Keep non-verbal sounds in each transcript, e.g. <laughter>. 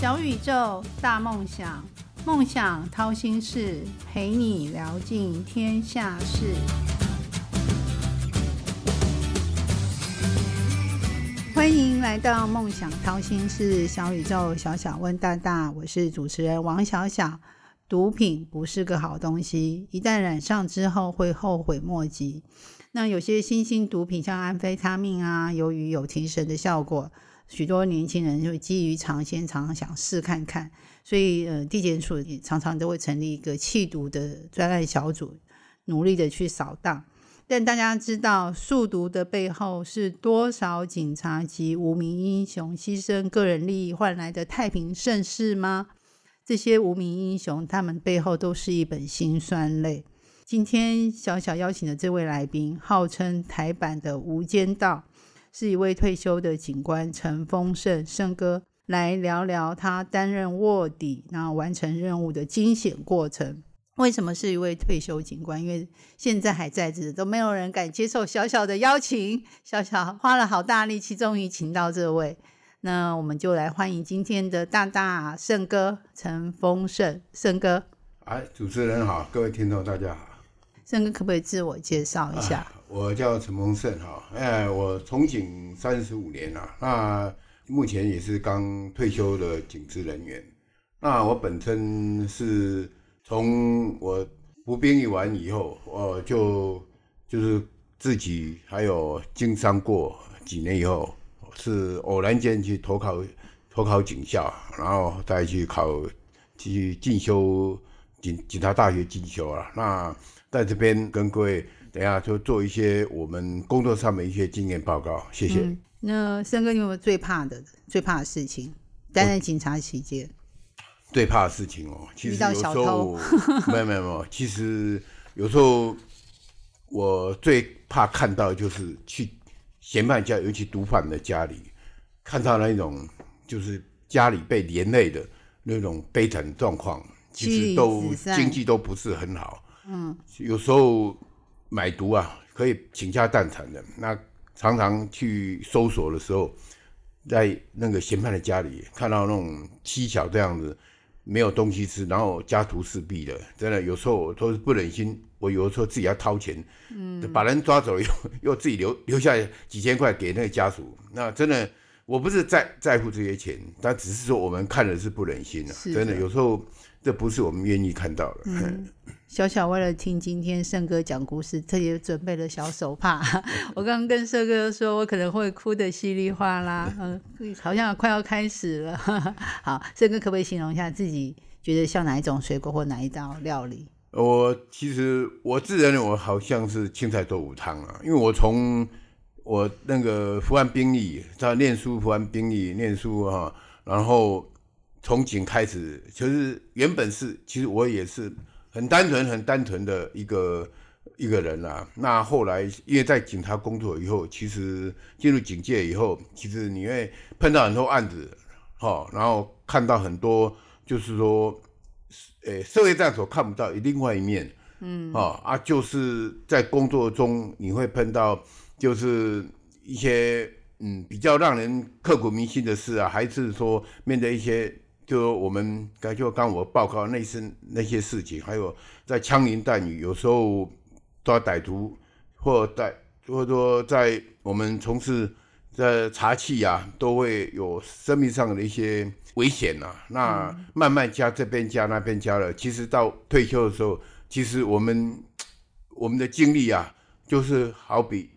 小宇宙，大梦想，梦想掏心事，陪你聊尽天下事。欢迎来到梦想掏心事，小宇宙，小小问大大，我是主持人王小小。毒品不是个好东西，一旦染上之后会后悔莫及。那有些新兴毒品，像安非他命啊，由于有提神的效果，许多年轻人就基于尝鲜，常常想试看看。所以，呃，地检署也常常都会成立一个弃毒的专案小组，努力的去扫荡。但大家知道，速毒的背后是多少警察及无名英雄牺牲个人利益换来的太平盛世吗？这些无名英雄，他们背后都是一本辛酸泪。今天小小邀请的这位来宾，号称台版的《无间道》，是一位退休的警官陈丰盛盛哥，来聊聊他担任卧底，然后完成任务的惊险过程。为什么是一位退休警官？因为现在还在职，都没有人敢接受小小的邀请。小小花了好大力气，终于请到这位。那我们就来欢迎今天的大大盛哥陈丰盛盛哥。哎，主持人好，各位听众大家好。盛哥可不可以自我介绍一下？我叫陈丰盛哈，哎，我从警三十五年了，那目前也是刚退休的警职人员。那我本身是从我服兵役完以后，我就就是自己还有经商过几年以后。是偶然间去投考，投考警校，然后再去考，去进修警警察大学进修啊。那在这边跟各位等下就做一些我们工作上面一些经验报告，谢谢。那森哥，你有没有最怕的、最怕的事情？担任警察期间，最怕的事情哦，其实有时候没有没有没有，其实有时候我最怕看到就是去。嫌犯家，尤其毒贩的家里，看到那种就是家里被连累的那种悲惨状况，其实都经济都不是很好。嗯，有时候买毒啊，可以倾家荡产的。那常常去搜索的时候，在那个嫌犯的家里看到那种蹊跷这样子，没有东西吃，然后家徒四壁的，真的有时候都是不忍心。我有的时候自己要掏钱，嗯，把人抓走了，又又自己留留下几千块给那个家属，那真的我不是在在乎这些钱，但只是说我们看的是不忍心啊，真的有时候这不是我们愿意看到的。小小为了听今天盛哥讲故事，特别准备了小手帕。<laughs> 我刚刚跟盛哥说，我可能会哭的稀里哗啦，嗯，好像快要开始了。<laughs> 好，盛哥可不可以形容一下自己觉得像哪一种水果或哪一道料理？我其实我自认为我好像是青菜豆腐汤啊，因为我从我那个服完兵役，在念书服完兵役念书哈，然后从警开始，其实原本是其实我也是很单纯很单纯的一个一个人啊。那后来因为在警察工作以后，其实进入警界以后，其实你会碰到很多案子，哈，然后看到很多就是说。诶，社会上所看不到另外一面，嗯，啊啊，就是在工作中你会碰到，就是一些嗯比较让人刻骨铭心的事啊，还是说面对一些，就我们刚就刚我报告那些那些事情，还有在枪林弹雨，有时候抓歹徒，或在或者说在我们从事在查气啊，都会有生命上的一些。危险呐，那慢慢加这边加那边加了，其实到退休的时候，其实我们 <tsk> 我们的经历啊，就是好比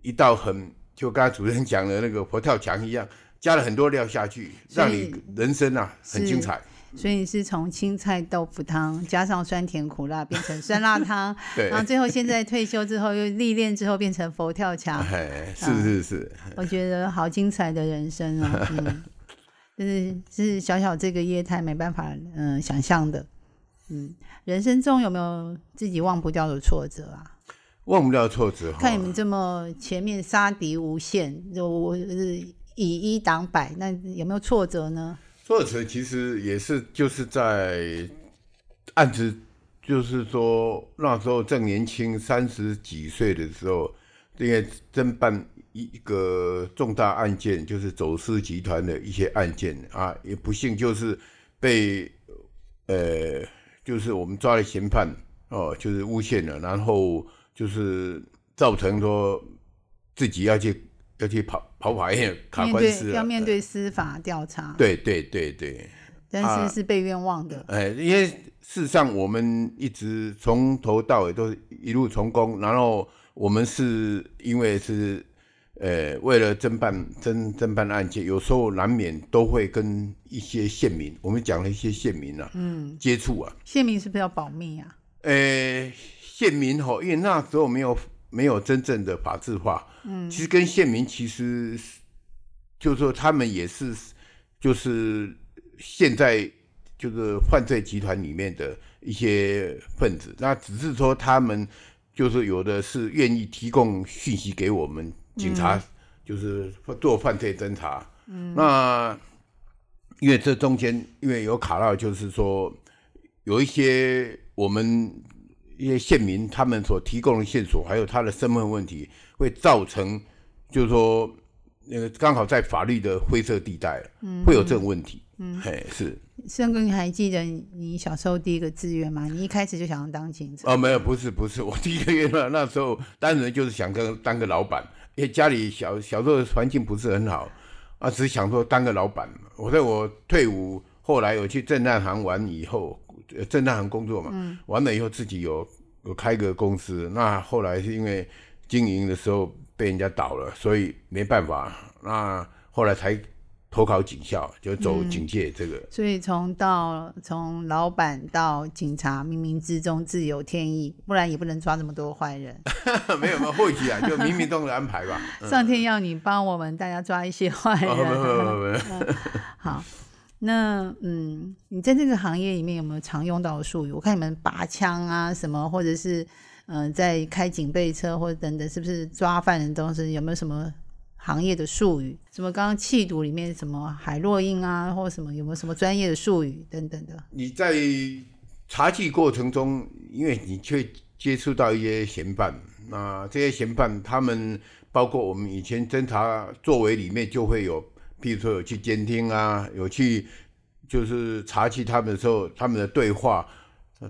一道很就刚才主持人讲的那个佛跳墙一样，加了很多料下去，让你人生啊很精彩。所以是从青菜豆腐汤加上酸甜苦辣变成酸辣汤，<laughs> 对，然后最后现在退休之后又历练之后变成佛跳墙，<laughs> 是是是，我觉得好精彩的人生啊。<laughs> 嗯就是是小小这个业态没办法嗯想象的，嗯，人生中有没有自己忘不掉的挫折啊？忘不掉挫折，看你们这么前面杀敌无限，我是以一挡百，那有没有挫折呢？挫折其实也是就是在案子，就是说那时候正年轻三十几岁的时候，因为侦办。一个重大案件，就是走私集团的一些案件啊，也不幸就是被呃，就是我们抓了嫌犯哦，就是诬陷了，然后就是造成说自己要去要去跑跑法院卡面官司要面对司法调查，对对对对，但是是被冤枉的。哎，因为事实上我们一直从头到尾都一路从公，然后我们是因为是呃为了侦办侦侦办案件，有时候难免都会跟一些县民，我们讲了一些县民啊，嗯，接触啊，县民是不是要保密啊？呃，县民吼，因为那时候没有没有真正的法制化，嗯，其实跟县民其实就是说他们也是就是现在就是犯罪集团里面的一些分子，那只是说他们就是有的是愿意提供讯息给我们警察，就是做犯罪侦查，嗯，那因为这中间因为有卡到，就是说有一些我们一些县民他们所提供的线索，还有他的身份问题，会造成就是说那个刚好在法律的灰色地带，嗯，会有这种问题，嗯，嘿，是盛哥，你还记得你小时候第一个志愿吗？你一开始就想要当警察？哦，没有，不是，不是，我第一个月那那时候单纯就是想跟当个老板，因为家里小小时候环境不是很好，啊，只想说当个老板。我在我退伍后来我去正大行玩以后，呃正大行工作嘛，完了以后自己有有开个公司，那后来是因为经营的时候被人家倒了，所以没办法，那后来才投考警校，就走警戒这个。所以从到从老板到警察，冥冥之中自有天意，不然也不能抓这么多坏人。<laughs> 没有没有，或许啊，<laughs> 就冥冥中的安排吧。上天要你帮我们大家抓一些坏人。没有没有没有。好，那嗯，你在这个行业里面有没有常用到的术语？我看你们拔枪啊什么，或者是嗯、在开警备车或者等等，是不是抓犯人都是有没有什么行业的术语？什么刚刚气毒里面什么海洛因啊，或什么有没有什么专业的术语等等的？你在查缉过程中，因为你却接触到一些嫌犯，那这些嫌犯他们包括我们以前侦查作为里面就会有，譬如说有去监听啊，有去就是查去他们的时候，他们的对话，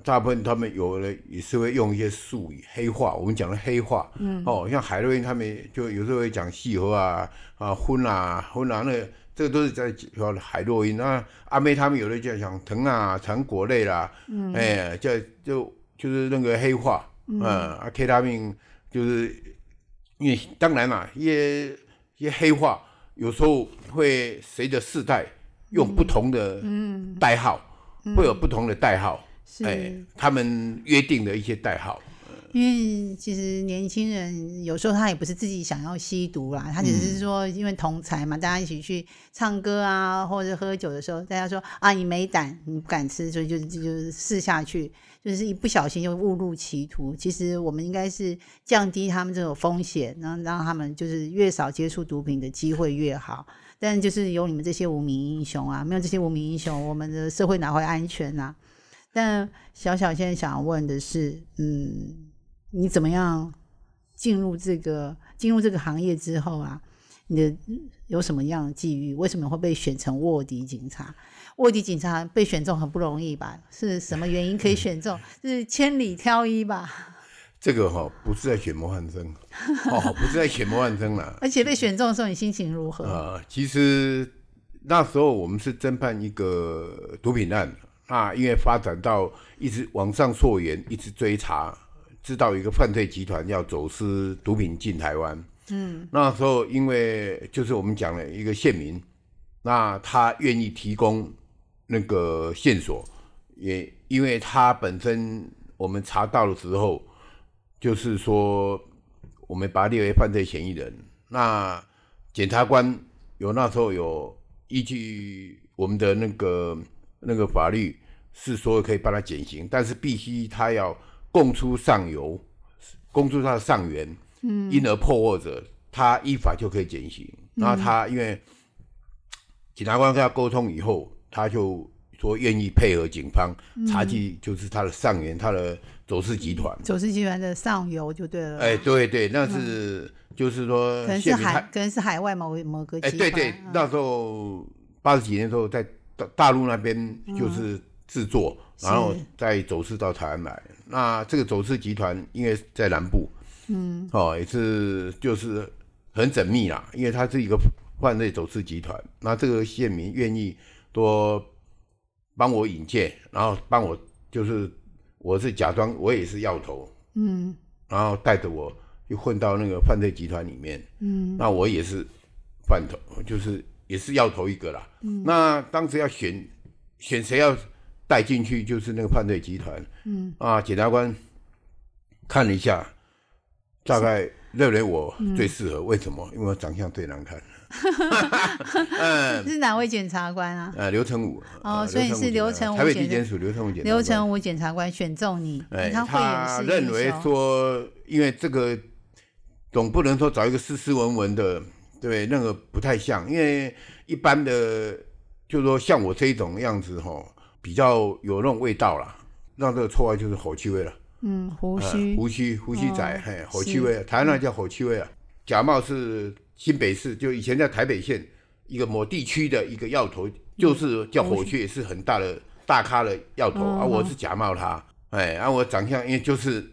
大部分他们有的也是会用一些术语黑话，我们讲的黑话，嗯，哦，像海洛因他们就有时候会讲细核啊啊昏啊昏啊那個。这个都是在说海洛因那阿妹他们有的就讲藤啊、糖果类啦，嗯，哎，叫就就是那个黑化，嗯，啊，K 他命就是因为当然啦，一些一些黑化有时候会随着世代用不同的代号，会有不同的代号，哎，他们约定的一些代号。因为其实年轻人有时候他也不是自己想要吸毒啦，他只是说因为同才嘛，大家一起去唱歌啊，或者喝酒的时候，大家说啊你没胆，你不敢吃，所以就就是试下去，就是一不小心就误入歧途。其实我们应该是降低他们这种风险，然后让他们就是越少接触毒品的机会越好。但就是有你们这些无名英雄啊，没有这些无名英雄，我们的社会哪会安全啊？但小小现在想问的是，嗯。你怎么样进入这个进入这个行业之后啊？你的有什么样的际遇？为什么会被选成卧底警察？卧底警察被选中很不容易吧？是什么原因可以选中？<laughs> 是千里挑一吧？<laughs> 这个哈不是在选模范生，哦，不是在选模范生了。<laughs> 而且被选中的时候，你心情如何？啊，其实那时候我们是侦办一个毒品案啊，因为发展到一直往上溯源，一直追查。知道一个犯罪集团要走私毒品进台湾，嗯，那时候因为就是我们讲了一个县民，那他愿意提供那个线索，也因为他本身我们查到的时候，就是说我们把他列为犯罪嫌疑人，那检察官有那时候有依据我们的那个那个法律是说可以帮他减刑，但是必须他要。供出上游，供出他的上源，嗯，因而破获者，他依法就可以减刑。那他因为检察官跟他沟通以后，他就说愿意配合警方查缉，就是他的上源，他的走私集团，走私集团的上游就对了。哎，对对，那是就是说可能是海，可能是海外某某个哎，集团。对对，嗯那时候八十几年的时候，在大大陆那边就是制作，然后再走私到台湾来。那这个走私集团因为在南部，嗯，哦，也是就是很缜密啦，因为他是一个犯罪走私集团。那这个县民愿意多帮我引荐，然后帮我就是我是假装我也是要头，嗯然后带着我就混到那个犯罪集团里面。嗯那我也是犯头，就是也是要头一个啦。嗯那当时要选选谁要带进去，就是那个犯罪集团。嗯啊，检察官看了一下，大概认为我最适合。为什么？因为我长相最难看。<laughs> 嗯，是哪位检察官啊？呃，刘成武。呃哦所以是刘刘台北成武检地检署刘成武检。刘成武检察官选中你，他认为说，因为这个总不能说找一个斯斯文文的，对？那个不太像，因为一般的，就是说像我这一种样子哈，比较有那种味道啦。那这个绰号就是火气味了，嗯，胡呃须，胡须胡须仔哦，嘿，火气味，台湾那叫火气味啊。假冒是新北市，就以前在台北县一个某地区的一个药头，就是叫火区，也是很大的大咖的药头嗯啊。我是假冒他，哎，啊，我长相因为就是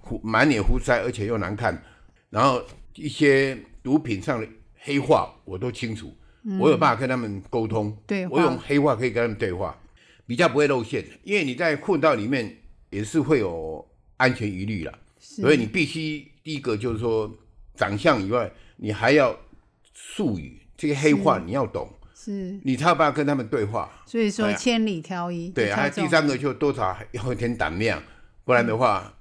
胡满脸胡腮，而且又难看，然后一些毒品上的黑话我都清楚，我有办法跟他们沟通，嗯对我用黑话可以跟他们对话，比较不会露馅，因为你在混到里面也是会有安全疑虑啦。所以你必须第一个就是说长相以外，你还要术语这些黑话你要懂，是，你才有办法跟他们对话。所以说千里挑一，对，还有第三个就多少要一点胆量，不然的话，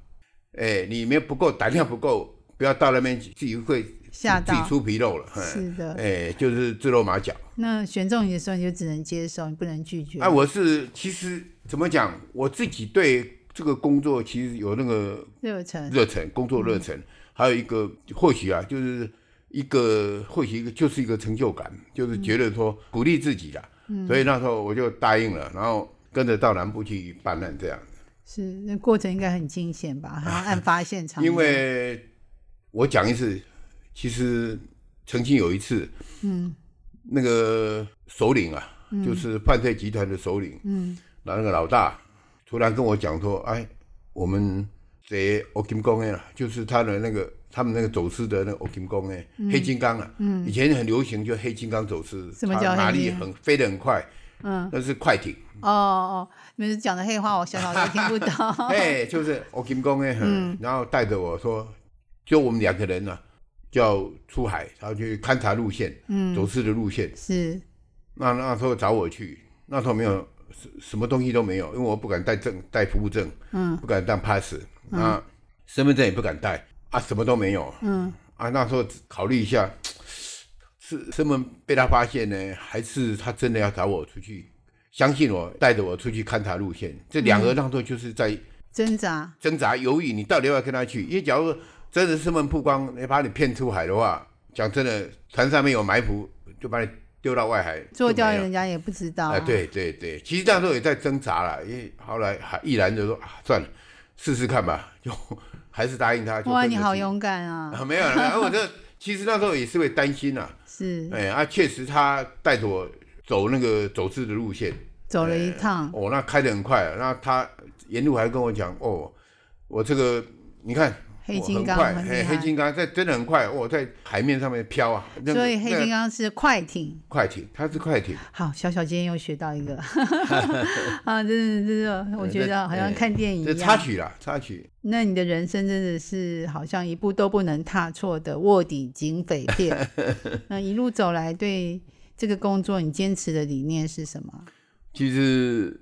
哎、你没有不够胆量不够，不要到那边自己会吓到，自己出皮肉了。哎是的。哎、就是自露马脚。那选中你的时候，你就只能接受，你不能拒绝。哎、我是其实怎么讲，我自己对这个工作其实有那个热忱，热忱，工作热忱，还有一个或许啊，就是一个或许一个就是一个成就感，就是觉得说鼓励自己啦。所以那时候我就答应了，然后跟着到南部去办案这样。是那过程应该很惊险吧？还 <laughs> 要案发现场，因为我讲一次，其实曾经有一次，嗯那个首领啊，就是犯罪集团的首领，嗯那那个老大突然跟我讲说：“哎，我们这 O Kim 公哎，就是他的那个他们那个走私的那个 O Kim 公哎，黑金刚啊，嗯。以前很流行，就黑金刚走私，什么叫黑它马力金刚很飞得很快，嗯，那是快艇，哦哦，你们讲的黑话，我小小都听不懂。<laughs> 哎，就是 O Kim 公哎，嗯。然后带着我说，就我们两个人呢、啊，就要出海，然后去勘察路线，嗯，走私的路线。是。那那时候找我去，那时候没有什什么东西都没有，因为我不敢带证带服务证，嗯。不敢当 pass，啊，身份证也不敢带啊，什么都没有。嗯。啊。那时候考虑一下，<tsk> 是身份被他发现呢，还是他真的要找我出去？相信我，带着我出去勘察路线，这两个那时候就是在挣扎，挣扎犹豫，你到底要不要跟他去？因为假如真的身份曝光，你把你骗出海的话，讲真的，船上面有埋伏，就把你丢到外海 <laughs> 做掉人家也不知道。哎，，对对对，其实那时候也在挣扎了，因为后来还毅然就说啊，算了，试试看吧，<laughs> 就还是答应他。哇，你好勇敢啊！啊！没有了，然 <laughs> 后我这其实那时候也是会担心呐、是哎啊，确实他带着我走那个走私的路线，走了一趟，哦，那开得很快，啊那他沿路还跟我讲，哦，我这个你看。哦黑金刚很快，黑金刚在真的很快，我，在海面上面飘啊，那个所以黑金刚是快艇。快艇，它是快艇，好，小小今天又学到一个，<laughs> 啊，真的，真的，我觉得好像看电影这一样。插曲啦，插曲。那你的人生真的是好像一步都不能踏错的卧底警匪片。<laughs> 那一路走来，对这个工作你坚持的理念是什么？其实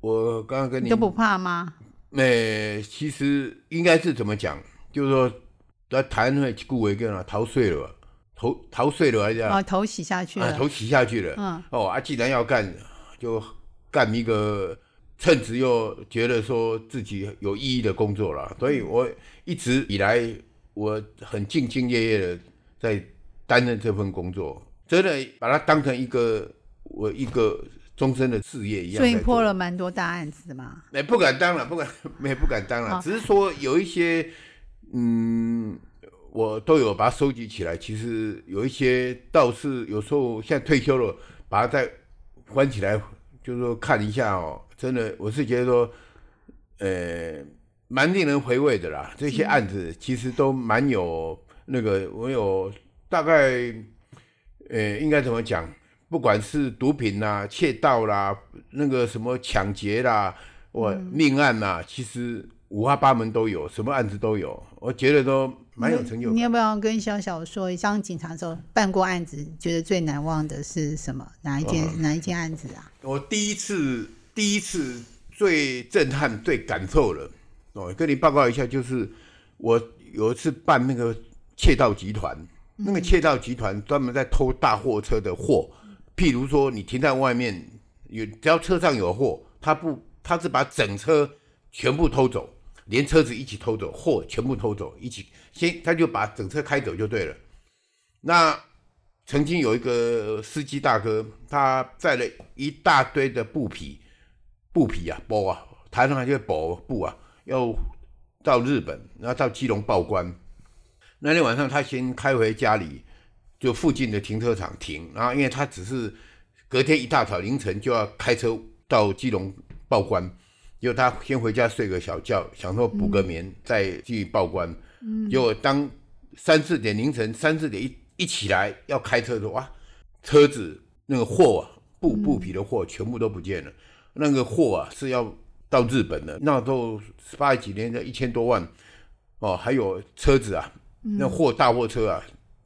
我刚刚跟你你都不怕吗？呃，其实应该是怎么讲？就是说，在台湾会顾为跟啊逃税了，逃逃税了还是啊，头洗下去啊，了。头洗下去了。嗯哦啊，既然要干，就干一个称职又觉得说自己有意义的工作了。所以我一直以来，我很兢兢业业的在担任这份工作，真的把它当成一个我一个终身的事业一样。所以破了蛮多大案子的嘛。哎，不敢当了，不敢，没不敢当了，只是说有一些，嗯，我都有把它收集起来。其实有一些倒是有时候现在退休了，把它再翻起来，就是说看一下哦。真的，我是觉得说，呃，蛮令人回味的啦。这些案子其实都蛮有那个，我有大概，呃，应该怎么讲？不管是毒品啦、窃盗啦、那个什么抢劫啦，我命案呐，其实五花八门都有，什么案子都有。我觉得都蛮有成就。你要不要跟小小说一当警察时候办过案子，觉得最难忘的是什么？哪一件哪一件案子啊？我第一次第一次最震撼、最感受了哦，跟你报告一下，就是我有一次办那个窃盗集团，那个窃盗集团专门在偷大货车的货。譬如说，你停在外面，有只要车上有货，他不，他是把整车全部偷走，连车子一起偷走，货全部偷走，一起先他就把整车开走就对了。那曾经有一个司机大哥，他载了一大堆的布匹，布匹啊，包啊，台上就包布啊，要到日本，然后到基隆报关。那天晚上，他先开回家里。就附近的停车场停，然后因为他只是隔天一大早凌晨就要开车到基隆报关，结果他先回家睡个小觉，想说补个眠再继续报关。嗯，结果当三四点凌晨三四点一一起来要开车的哇，车子那个货啊，布布匹的货全部都不见了。那个货啊是要到日本的，那都八几年的一千多万哦，还有车子啊，那货大货车啊。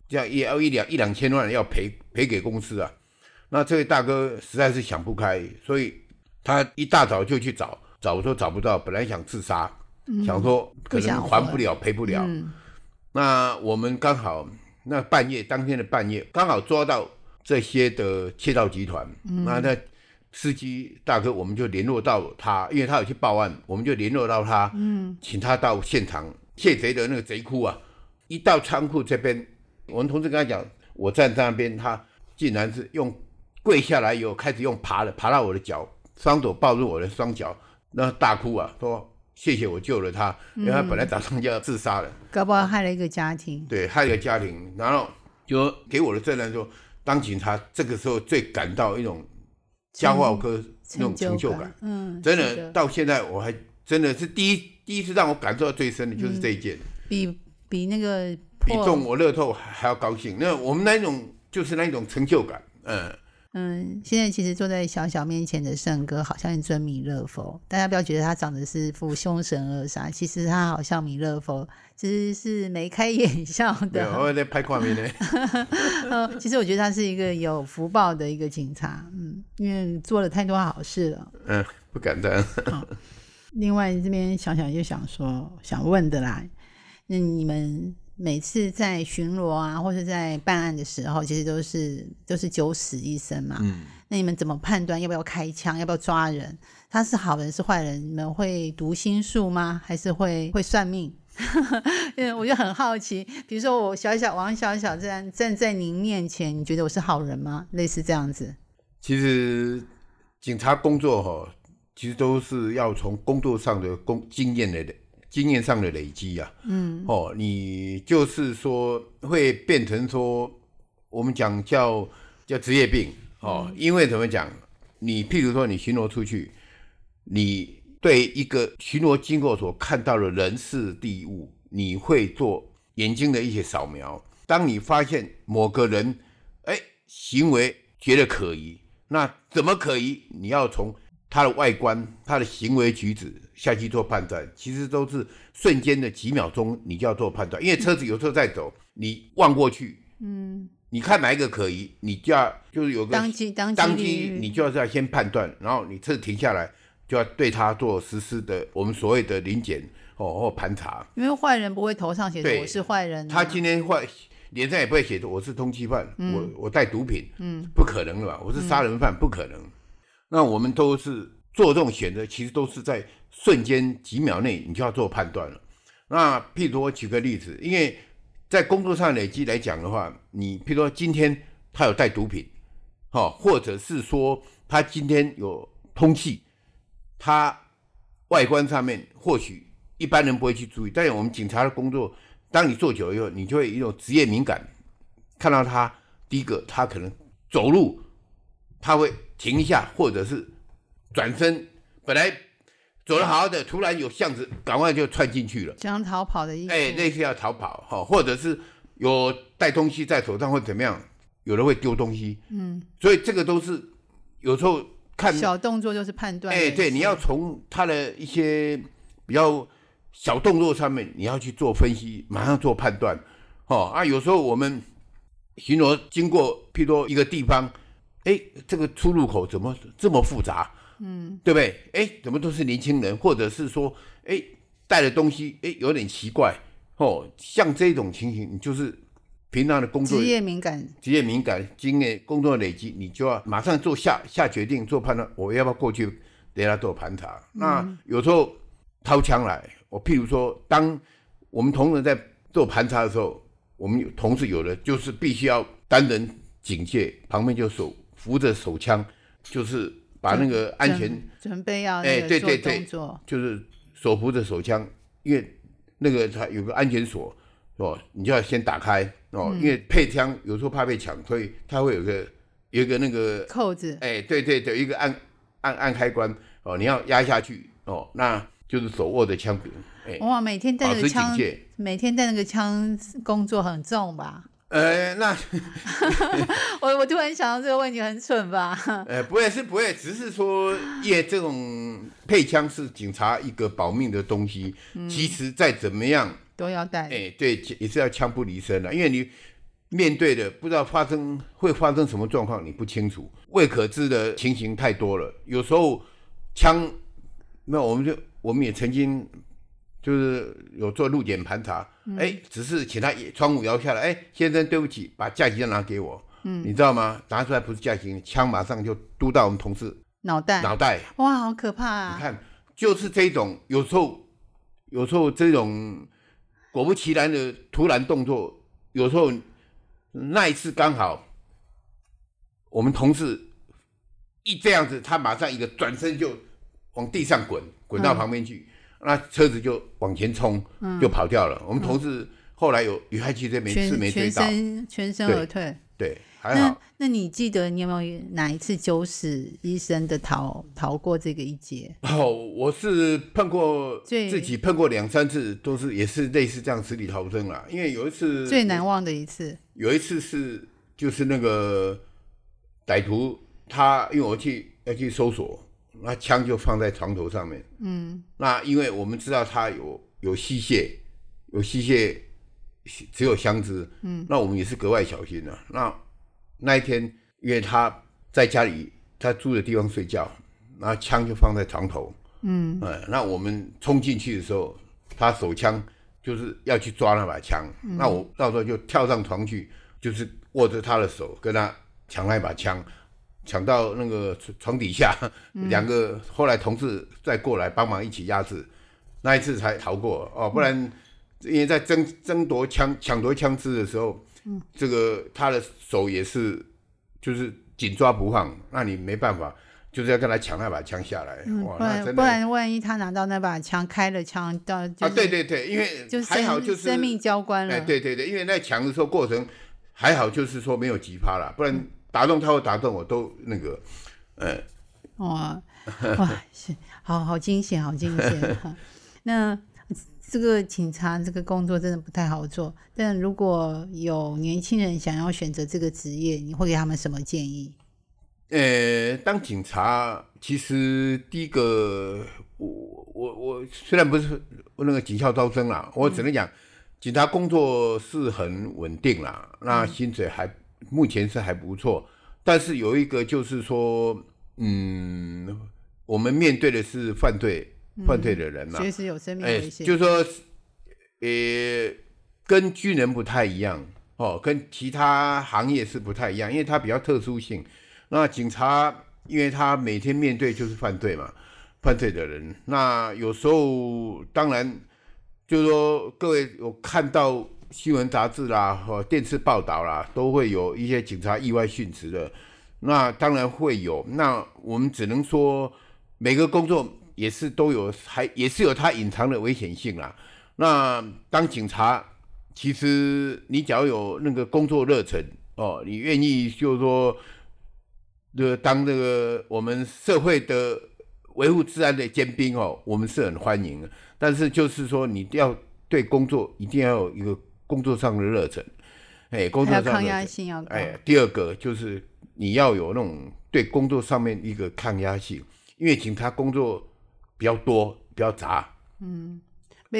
这样也要一两一两千万要赔赔给公司啊，那这位大哥实在是想不开，所以他一大早就去找，找说找不到，本来想自杀，想说可能还不了赔不了。那我们刚好那半夜当天的半夜刚好抓到这些的窃盗集团，那那司机大哥我们就联络到他，因为他有去报案，我们就联络到他，请他到现场窃贼的那个贼窟啊，一到仓库这边。我们同事跟他讲，我站在那边，他竟然是用跪下来以后开始用爬的，爬到我的脚，双手抱住我的双脚，那大哭啊，说谢谢我救了他，因为他本来打算就要自杀了，搞不好害了一个家庭。对，害了一个家庭，然后就给我的证人说，当警察这个时候最感到一种骄傲跟那种成就感。嗯，真的到现在我还真的是第一第一次让我感受到最深的就是这一件，比比那个。比中我乐透还要高兴，那我们那种就是那种成就感，嗯嗯。现在其实坐在小小面前的圣哥，好像一尊弥勒佛，大家不要觉得他长得是副凶神恶煞，其实他好像弥勒佛，其实是眉开眼笑的。我在拍画面呢。嗯，<laughs> 其实我觉得他是一个有福报的一个警察，嗯，因为做了太多好事了。嗯，不敢当。另外这边想想又想说，想问的啦，那你们。每次在巡逻啊，或者在办案的时候，其实都是都是九死一生嘛。嗯，那你们怎么判断要不要开枪，要不要抓人？他是好人是坏人？你们会读心术吗？还是会会算命？<laughs> 因为我就很好奇，比如说我小小王小小这样站在您面前，你觉得我是好人吗？类似这样子。其实警察工作哈，其实都是要从工作上的工经验来的。经验上的累积啊，嗯，哦，你就是说会变成说，我们讲叫叫职业病哦，因为怎么讲？你譬如说你巡逻出去，你对一个巡逻经过所看到的人事地物，你会做眼睛的一些扫描。当你发现某个人，哎，行为觉得可疑，那怎么可疑？你要从他的外观、他的行为举止下去做判断，其实都是瞬间的几秒钟，你就要做判断。因为车子有时候在走，你望过去，嗯，你看哪一个可疑，你就要就是有个当机当机，你就要要先判断，然后你车子停下来，就要对他做实施的我们所谓的临检哦或盘查。因为坏人不会头上写着我是坏人，他今天坏脸上也不会写着我是通缉犯，我我带毒品，嗯，不可能的吧？我是杀人犯，不可能。那我们都是做这种选择，其实都是在瞬间几秒内，你就要做判断了。那譬如我举个例子，因为在工作上累积来讲的话，你譬如说今天他有带毒品，好，或者是说他今天有通气，他外观上面或许一般人不会去注意，但是我们警察的工作当你做久了以后，你就会有一种职业敏感，看到他第一个他可能走路，他会停一下，或者是转身，本来走得好好的，突然有巷子，赶快就窜进去了。想逃跑的意思。哎，类似要逃跑哈，或者是有带东西在手上或怎么样，有人会丢东西，嗯，所以这个都是有时候看，小动作就是判断哎，思。对，你要从他的一些比较小动作上面，你要去做分析，马上做判断，哦啊，有时候我们巡逻经过，譬如说一个地方，哎，这个出入口怎么这么复杂？嗯，对不对？哎，怎么都是年轻人，或者是说，哎，带的东西，哎，有点奇怪，哦，像这种情形，你就是平常的工作职业敏感，职业敏感、经验、工作累积，你就要马上做下下决定、做判断，我要不要过去给他做盘查？那有时候掏枪来，我譬如说，当我们同仁在做盘查的时候，我们有同事有的就是必须要单人警戒，旁边就手扶着手枪，就是把那个安全准准备要哎对对对，就是手扶着手枪，因为那个它有个安全锁哦，你就要先打开哦，嗯因为配枪有时候怕被抢，所以它会有个有一个那个扣子，哎，对对对，一个按按按开关哦，你要压下去哦，那就是手握着枪柄，哎，哇，每天带保持警那个枪，每天带那个枪工作很重吧？呃，那 <laughs> 我我突然想到这个问题很蠢吧？<laughs> 呃不会是不会，只是说，因为这种配枪是警察一个保命的东西，嗯其实再怎么样。都要带，哎、对，也是要枪不离身的，因为你面对的不知道发生会发生什么状况，你不清楚，未可知的情形太多了。有时候枪，那我们就我们也曾经就是有做路检盘查，哎、只是请他窗户摇下来，哎，先生对不起，把架机拿给我，嗯，你知道吗？拿出来不是架机，枪马上就嘟到我们同事。脑袋，脑袋，哇，好可怕啊！你看，就是这种，有时候，有时候这种果不其然的突然动作，有时候那一次刚好，我们同事一这样子，他马上一个转身就往地上滚，滚到旁边去，那车子就往前冲，就跑掉了。我们同事后来有有害汽车没事全全没追到，身全身而退。对，还那好。那你记得你有没有哪一次九死一生的逃逃过这个一劫？哦，我是碰过最自己碰过两三次，都是也是类似这样死里逃生啦。因为有一次最难忘的一次，有一次是就是那个歹徒他因为我去要去搜索，那枪就放在床头上面。嗯，那因为我们知道他有有吸械，有吸械只有枪支。嗯，那我们也是格外小心的、那那一天因为他在家里他住的地方睡觉，那枪就放在床头。嗯，呃，那我们冲进去的时候，他手枪就是要去抓那把枪，那我到时候就跳上床去，就是握着他的手跟他抢那把枪，抢到那个床底下，两个后来同事再过来帮忙一起压制，那一次才逃过哦，不然因为在争争夺枪抢夺枪支的时候，这个他的手也是就是紧抓不放，那你没办法。就是要跟他抢那把枪下来，哇，不然不然万一他拿到那把枪开了枪，到就啊，对对对，因为还好就是生命交关了。哎，对对对，因为那抢的时候过程还好，就是说没有急趴了，不然打中他或打中我都那个，呃，哇哇，是 <laughs> 好好惊险，好惊险。<laughs> 哈那这个警察这个工作真的不太好做，但如果有年轻人想要选择这个职业，你会给他们什么建议？呃，当警察其实第一个，我我我虽然不是那个警校招生啦，我只能讲，警察工作是很稳定啦，那薪水还目前是还不错，但是有一个就是说，嗯，我们面对的是犯罪犯罪的人啦，随时有生命哎，危险。就是说，呃，跟军人不太一样哦，跟其他行业是不太一样，因为它比较特殊性。那警察，因为他每天面对就是犯罪嘛，犯罪的人，那有时候当然就是说，各位有看到新闻杂志啦和电视报道啦，都会有一些警察意外殉职的，那当然会有。那我们只能说，每个工作也是都有，还也是有它隐藏的危险性啦。那当警察其实你只要有那个工作热忱哦，你愿意就是说，呃，当这个我们社会的维护治安的尖兵哦，我们是很欢迎的。但是就是说，你要对工作一定要有一个工作上的热忱，哎，工作上的抗压性要高。哎，第二个就是你要有那种对工作上面一个抗压性，因为警察工作比较多，比较杂。嗯。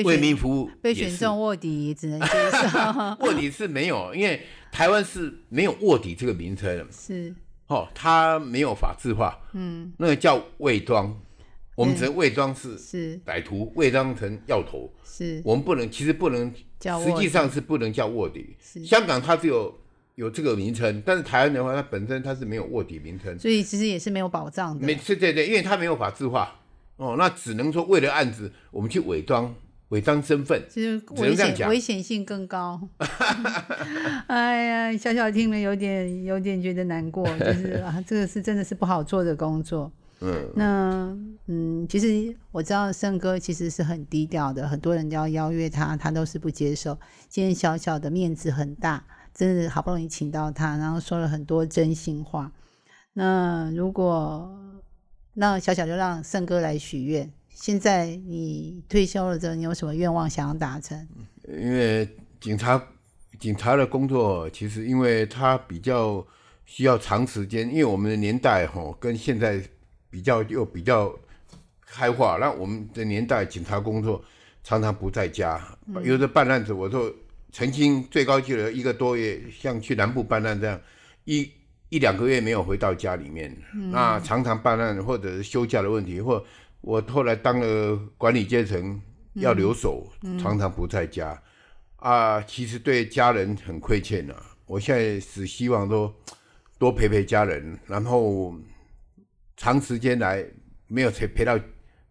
为民服务被选中卧底只能接受，<laughs> 卧底是没有，因为台湾是没有卧底这个名称，是。哦，它没有法制化，嗯，那个叫伪装，我们只能伪装是是歹徒，伪装成要头，是我们不能，其实不能，实际上是不能叫卧底。香港它只有有这个名称，但是台湾的话，它本身它是没有卧底名称，所以其实也是没有保障的。没，对对对，因为它没有法制化，哦，那只能说为了案子，我们去伪装。伪装身份，其实危险危险性更高。<laughs> 哎呀，小小听了有点有点觉得难过，就是啊，这个是真的是不好做的工作。嗯，那嗯，其实我知道胜哥其实是很低调的，很多人都要邀约他，他都是不接受。今天小小的面子很大，真的好不容易请到他，然后说了很多真心话。那如果那小小就让胜哥来许愿。现在你退休了之后，你有什么愿望想要达成？因为警察警察的工作，其实因为他比较需要长时间，因为我们的年代哈跟现在比较又比较开化，那我们的年代警察工作常常不在家，有的办案子，我说曾经最高纪录一个多月，像去南部办案这样，一一两个月没有回到家里面，那常常办案或者是休假的问题或。我后来当了管理阶层，要留守，常常不在家，啊，其实对家人很亏欠呐。我现在只希望说多陪陪家人，然后长时间来没有陪陪到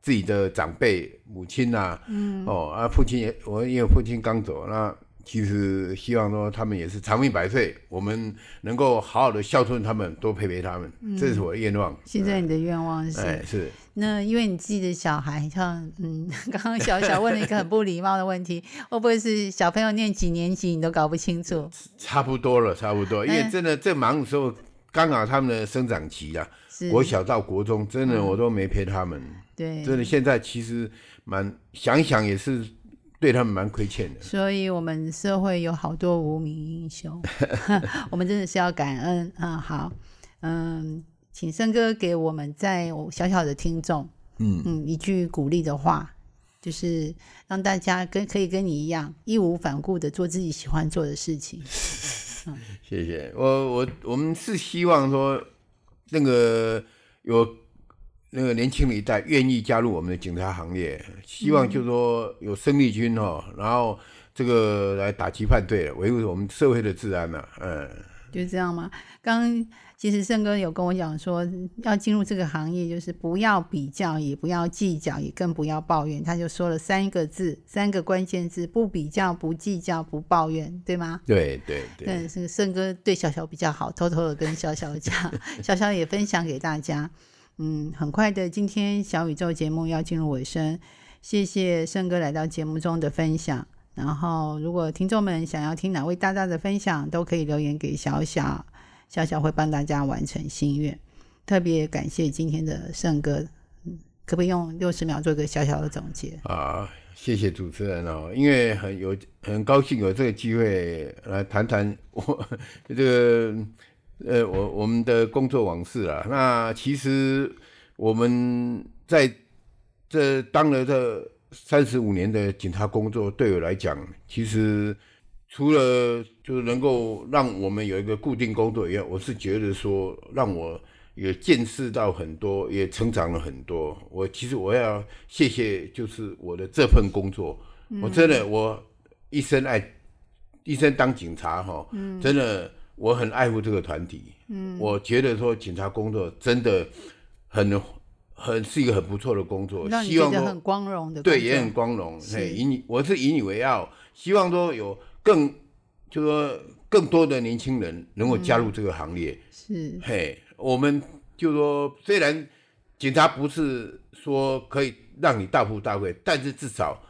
自己的长辈母亲呐，嗯哦啊，父亲也我因为父亲刚走那。其实希望说他们也是长命百岁，我们能够好好的孝顺他们，多陪陪他们，这是我的愿望。现在你的愿望是？是。那因为你自己的小孩，像嗯，刚刚小小问了一个很不礼貌的问题，<laughs> 会不会是小朋友念几年级你都搞不清楚？差不多了，差不多，因为真的在忙的时候，刚好他们的生长期啊，国小到国中，真的我都没陪他们。对，真的现在其实蛮想想也是。对他们蛮亏欠的，所以我们社会有好多无名英雄，<laughs> <laughs> 我们真的是要感恩啊！好，嗯，请生哥给我们在小小的听众，嗯嗯，一句鼓励的话，就是让大家跟可以跟你一样义无反顾的做自己喜欢做的事情。<laughs> 谢谢我我我们是希望说那个有。那个年轻的一代愿意加入我们的警察行列，希望就是说有生力军哦，然后这个来打击犯罪，维护我们社会的治安嘛，嗯，就这样吗？刚其实胜哥有跟我讲说，要进入这个行业，就是不要比较，也不要计较，也更不要抱怨。他就说了三个字，三个关键字：不比较，不计较，不抱怨，对吗？对对对。但是胜哥对小小比较好，偷偷的跟小小讲，小小也分享给大家。嗯，很快的，今天小宇宙节目要进入尾声，谢谢胜哥来到节目中的分享。然后，如果听众们想要听哪位大大的分享，都可以留言给小小，小小会帮大家完成心愿。特别感谢今天的盛哥，可不可以用六十秒做一个小小的总结？啊，谢谢主持人哦，因为很有很高兴有这个机会来谈谈我 <laughs> 这个。呃，我我们的工作往事啊，那其实我们在这当了这三十五年的警察工作，对我来讲，其实除了就是能够让我们有一个固定工作以外，我是觉得说让我也见识到很多，也成长了很多。我其实我要谢谢，就是我的这份工作，我真的我一生爱一生当警察哈，真的。我很爱护这个团体，嗯，我觉得说警察工作真的很很是一个很不错的工作，希望很光荣的，对，也很光荣。嘿，以你我是以你为傲，希望说有更就说更多的年轻人能够加入这个行列。是，嘿，我们就说虽然警察不是说可以让你大富大贵，但是至少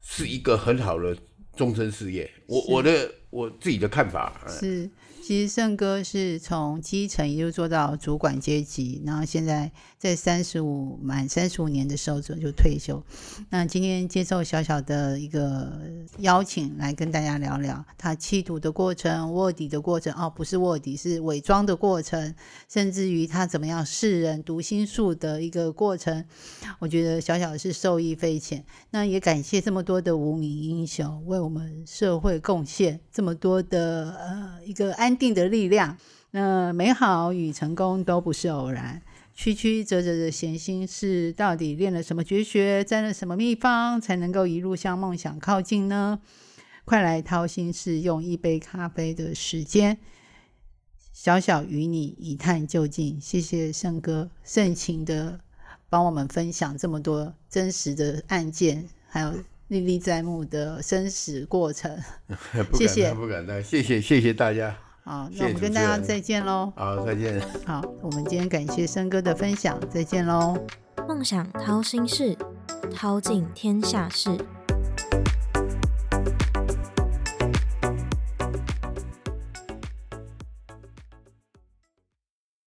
是一个很好的终身事业。我我的我自己的看法是。其实胜哥是从基层一路做到主管阶级，然后现在在三十五满三十五年的时候就就退休。那今天接受小小的一个邀请，来跟大家聊聊他弃毒的过程、卧底的过程。哦，不是卧底，是伪装的过程，甚至于他怎么样世人读心术的一个过程。我觉得小小是受益匪浅。那也感谢这么多的无名英雄为我们社会贡献这么多的呃一个安。定的力量，那美好与成功都不是偶然。曲曲折折的闲心事，到底练了什么绝学，沾了什么秘方，才能够一路向梦想靠近呢？快来掏心事，用一杯咖啡的时间，小小与你一探究竟。谢谢圣哥盛情的帮我们分享这么多真实的案件，还有历历在目的生死过程。<laughs> 谢谢，不敢当，谢谢，谢谢大家。好，那我们跟大家再见喽。好，再见。好，我们今天感谢森哥的分享，再见喽。梦想掏心事，掏尽天下事。